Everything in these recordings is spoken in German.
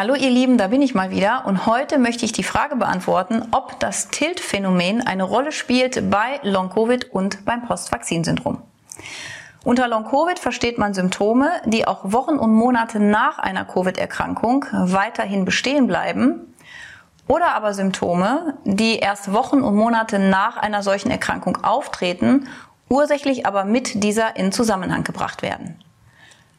Hallo ihr Lieben, da bin ich mal wieder und heute möchte ich die Frage beantworten, ob das Tilt-Phänomen eine Rolle spielt bei Long-Covid und beim Post-Vakzin-Syndrom. Unter Long-Covid versteht man Symptome, die auch Wochen und Monate nach einer Covid-Erkrankung weiterhin bestehen bleiben oder aber Symptome, die erst Wochen und Monate nach einer solchen Erkrankung auftreten, ursächlich aber mit dieser in Zusammenhang gebracht werden.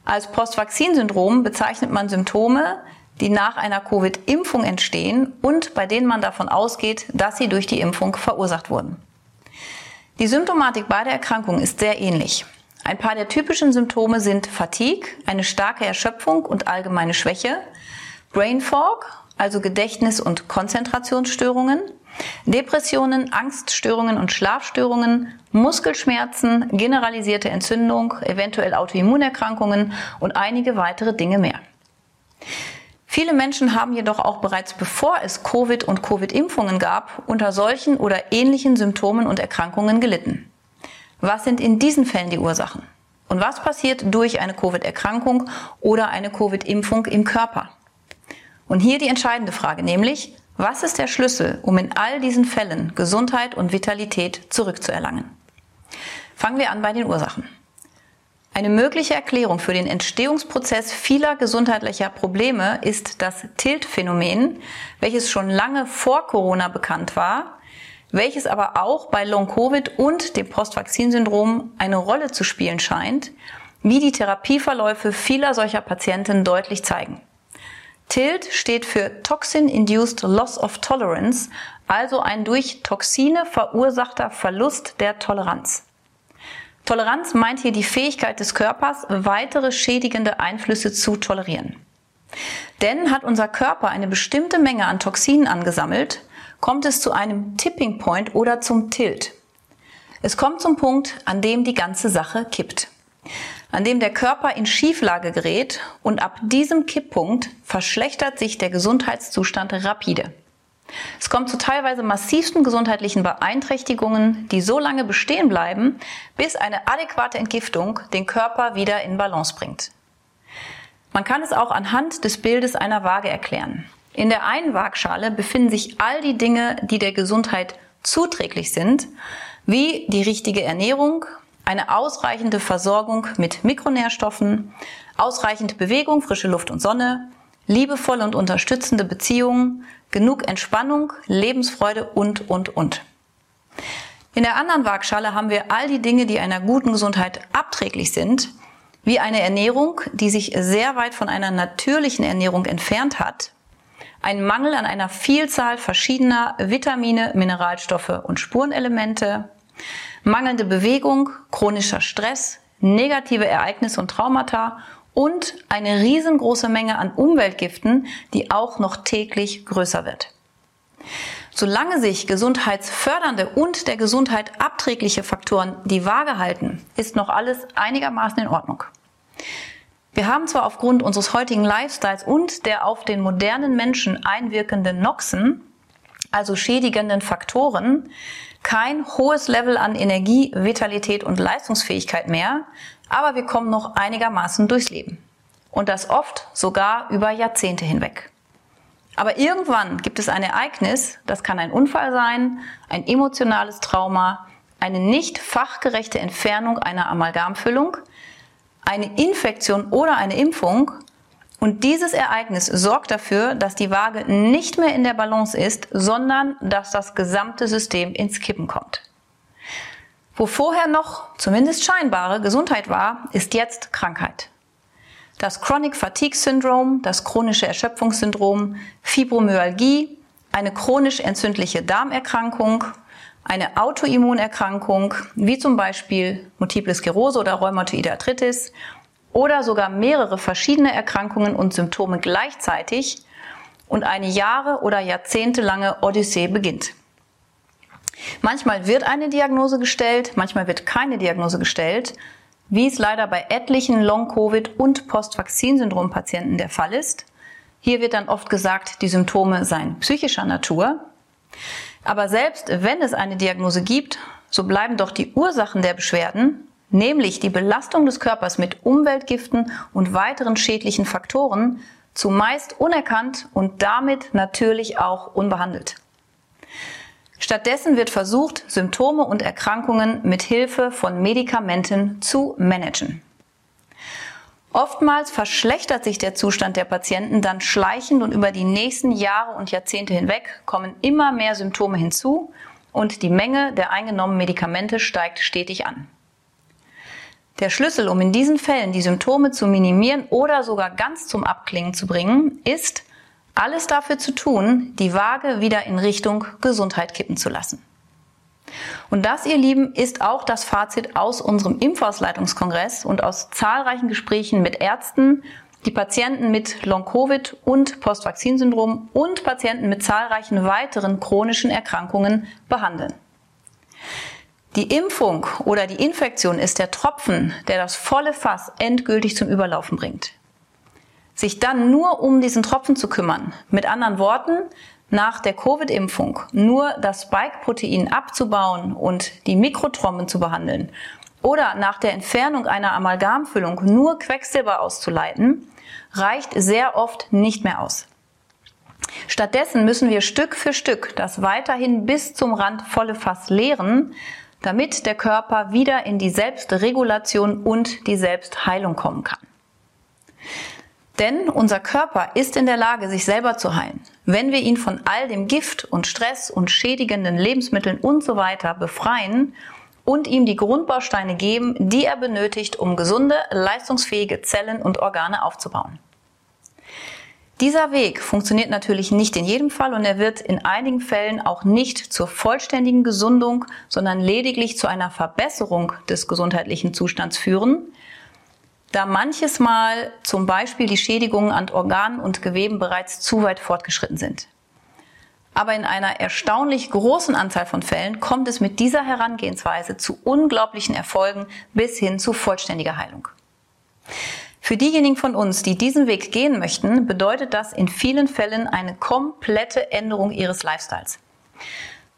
Als Post-Vakzin-Syndrom bezeichnet man Symptome, die nach einer Covid-Impfung entstehen und bei denen man davon ausgeht, dass sie durch die Impfung verursacht wurden. Die Symptomatik beider Erkrankungen ist sehr ähnlich. Ein paar der typischen Symptome sind Fatigue, eine starke Erschöpfung und allgemeine Schwäche, Brain Fog, also Gedächtnis- und Konzentrationsstörungen, Depressionen, Angststörungen und Schlafstörungen, Muskelschmerzen, generalisierte Entzündung, eventuell Autoimmunerkrankungen und einige weitere Dinge mehr. Viele Menschen haben jedoch auch bereits bevor es Covid und Covid-Impfungen gab, unter solchen oder ähnlichen Symptomen und Erkrankungen gelitten. Was sind in diesen Fällen die Ursachen? Und was passiert durch eine Covid-Erkrankung oder eine Covid-Impfung im Körper? Und hier die entscheidende Frage, nämlich, was ist der Schlüssel, um in all diesen Fällen Gesundheit und Vitalität zurückzuerlangen? Fangen wir an bei den Ursachen. Eine mögliche Erklärung für den Entstehungsprozess vieler gesundheitlicher Probleme ist das Tilt-Phänomen, welches schon lange vor Corona bekannt war, welches aber auch bei Long-Covid und dem Post-Vakzin-Syndrom eine Rolle zu spielen scheint, wie die Therapieverläufe vieler solcher Patienten deutlich zeigen. TILT steht für Toxin-Induced Loss of Tolerance, also ein durch Toxine verursachter Verlust der Toleranz. Toleranz meint hier die Fähigkeit des Körpers, weitere schädigende Einflüsse zu tolerieren. Denn hat unser Körper eine bestimmte Menge an Toxinen angesammelt, kommt es zu einem Tipping Point oder zum Tilt. Es kommt zum Punkt, an dem die ganze Sache kippt. An dem der Körper in Schieflage gerät und ab diesem Kipppunkt verschlechtert sich der Gesundheitszustand rapide. Es kommt zu teilweise massivsten gesundheitlichen Beeinträchtigungen, die so lange bestehen bleiben, bis eine adäquate Entgiftung den Körper wieder in Balance bringt. Man kann es auch anhand des Bildes einer Waage erklären. In der einen Waagschale befinden sich all die Dinge, die der Gesundheit zuträglich sind, wie die richtige Ernährung, eine ausreichende Versorgung mit Mikronährstoffen, ausreichend Bewegung, frische Luft und Sonne, liebevolle und unterstützende Beziehungen, genug Entspannung, Lebensfreude und, und, und. In der anderen Waagschale haben wir all die Dinge, die einer guten Gesundheit abträglich sind, wie eine Ernährung, die sich sehr weit von einer natürlichen Ernährung entfernt hat, ein Mangel an einer Vielzahl verschiedener Vitamine, Mineralstoffe und Spurenelemente, mangelnde Bewegung, chronischer Stress, negative Ereignisse und Traumata und eine riesengroße Menge an Umweltgiften, die auch noch täglich größer wird. Solange sich gesundheitsfördernde und der Gesundheit abträgliche Faktoren die Waage halten, ist noch alles einigermaßen in Ordnung. Wir haben zwar aufgrund unseres heutigen Lifestyles und der auf den modernen Menschen einwirkenden Noxen, also schädigenden Faktoren, kein hohes Level an Energie, Vitalität und Leistungsfähigkeit mehr, aber wir kommen noch einigermaßen durchs Leben. Und das oft sogar über Jahrzehnte hinweg. Aber irgendwann gibt es ein Ereignis, das kann ein Unfall sein, ein emotionales Trauma, eine nicht fachgerechte Entfernung einer Amalgamfüllung, eine Infektion oder eine Impfung. Und dieses Ereignis sorgt dafür, dass die Waage nicht mehr in der Balance ist, sondern dass das gesamte System ins Kippen kommt. Wo vorher noch, zumindest scheinbare, Gesundheit war, ist jetzt Krankheit. Das Chronic Fatigue Syndrom, das chronische Erschöpfungssyndrom, Fibromyalgie, eine chronisch entzündliche Darmerkrankung, eine Autoimmunerkrankung, wie zum Beispiel Multiple Sklerose oder Rheumatoide Arthritis, oder sogar mehrere verschiedene Erkrankungen und Symptome gleichzeitig und eine Jahre- oder jahrzehntelange Odyssee beginnt. Manchmal wird eine Diagnose gestellt, manchmal wird keine Diagnose gestellt, wie es leider bei etlichen Long-Covid- und Post-Vakzin-Syndrom-Patienten der Fall ist. Hier wird dann oft gesagt, die Symptome seien psychischer Natur. Aber selbst wenn es eine Diagnose gibt, so bleiben doch die Ursachen der Beschwerden, nämlich die Belastung des Körpers mit Umweltgiften und weiteren schädlichen Faktoren, zumeist unerkannt und damit natürlich auch unbehandelt. Stattdessen wird versucht, Symptome und Erkrankungen mit Hilfe von Medikamenten zu managen. Oftmals verschlechtert sich der Zustand der Patienten dann schleichend und über die nächsten Jahre und Jahrzehnte hinweg kommen immer mehr Symptome hinzu und die Menge der eingenommenen Medikamente steigt stetig an. Der Schlüssel, um in diesen Fällen die Symptome zu minimieren oder sogar ganz zum Abklingen zu bringen, ist, alles dafür zu tun, die Waage wieder in Richtung Gesundheit kippen zu lassen. Und das, ihr Lieben, ist auch das Fazit aus unserem Impfausleitungskongress und aus zahlreichen Gesprächen mit Ärzten, die Patienten mit Long-Covid und Postvakzinsyndrom und Patienten mit zahlreichen weiteren chronischen Erkrankungen behandeln. Die Impfung oder die Infektion ist der Tropfen, der das volle Fass endgültig zum Überlaufen bringt. Sich dann nur um diesen Tropfen zu kümmern, mit anderen Worten, nach der Covid-Impfung nur das Spike-Protein abzubauen und die Mikrotromben zu behandeln oder nach der Entfernung einer Amalgamfüllung nur Quecksilber auszuleiten, reicht sehr oft nicht mehr aus. Stattdessen müssen wir Stück für Stück das weiterhin bis zum Rand volle Fass leeren, damit der Körper wieder in die Selbstregulation und die Selbstheilung kommen kann. Denn unser Körper ist in der Lage, sich selber zu heilen. Wenn wir ihn von all dem Gift und Stress und schädigenden Lebensmitteln und so weiter befreien und ihm die Grundbausteine geben, die er benötigt, um gesunde, leistungsfähige Zellen und Organe aufzubauen. Dieser Weg funktioniert natürlich nicht in jedem Fall und er wird in einigen Fällen auch nicht zur vollständigen Gesundung, sondern lediglich zu einer Verbesserung des gesundheitlichen Zustands führen, da manches Mal zum Beispiel die Schädigungen an Organen und Geweben bereits zu weit fortgeschritten sind. Aber in einer erstaunlich großen Anzahl von Fällen kommt es mit dieser Herangehensweise zu unglaublichen Erfolgen bis hin zu vollständiger Heilung. Für diejenigen von uns, die diesen Weg gehen möchten, bedeutet das in vielen Fällen eine komplette Änderung ihres Lifestyles.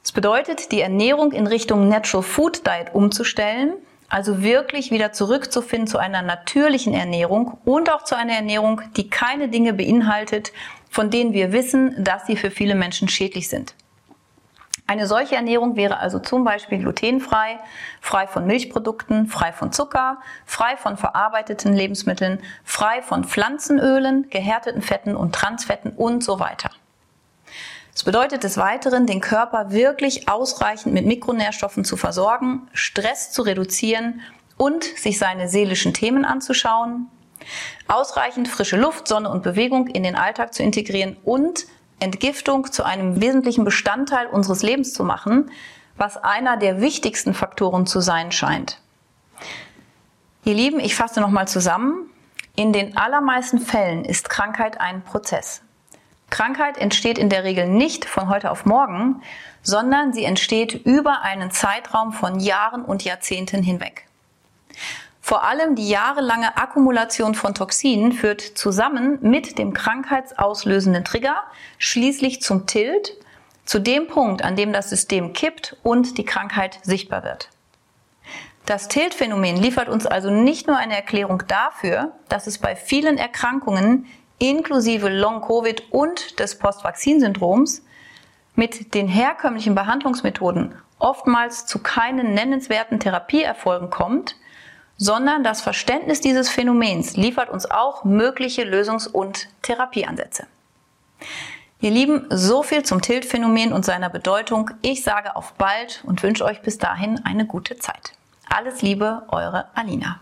Es bedeutet, die Ernährung in Richtung Natural Food Diet umzustellen, also wirklich wieder zurückzufinden zu einer natürlichen Ernährung und auch zu einer Ernährung, die keine Dinge beinhaltet, von denen wir wissen, dass sie für viele Menschen schädlich sind. Eine solche Ernährung wäre also zum Beispiel glutenfrei, frei von Milchprodukten, frei von Zucker, frei von verarbeiteten Lebensmitteln, frei von Pflanzenölen, gehärteten Fetten und Transfetten und so weiter. Das bedeutet des Weiteren, den Körper wirklich ausreichend mit Mikronährstoffen zu versorgen, Stress zu reduzieren und sich seine seelischen Themen anzuschauen, ausreichend frische Luft, Sonne und Bewegung in den Alltag zu integrieren und Entgiftung zu einem wesentlichen Bestandteil unseres Lebens zu machen, was einer der wichtigsten Faktoren zu sein scheint. Ihr Lieben, ich fasse nochmal zusammen. In den allermeisten Fällen ist Krankheit ein Prozess. Krankheit entsteht in der Regel nicht von heute auf morgen, sondern sie entsteht über einen Zeitraum von Jahren und Jahrzehnten hinweg. Vor allem die jahrelange Akkumulation von Toxinen führt zusammen mit dem krankheitsauslösenden Trigger schließlich zum Tilt, zu dem Punkt, an dem das System kippt und die Krankheit sichtbar wird. Das Tilt-Phänomen liefert uns also nicht nur eine Erklärung dafür, dass es bei vielen Erkrankungen inklusive Long-Covid und des Postvakzinsyndroms mit den herkömmlichen Behandlungsmethoden oftmals zu keinen nennenswerten Therapieerfolgen kommt, sondern das Verständnis dieses Phänomens liefert uns auch mögliche Lösungs- und Therapieansätze. Ihr Lieben, so viel zum Tilt-Phänomen und seiner Bedeutung. Ich sage auf bald und wünsche euch bis dahin eine gute Zeit. Alles Liebe, eure Alina.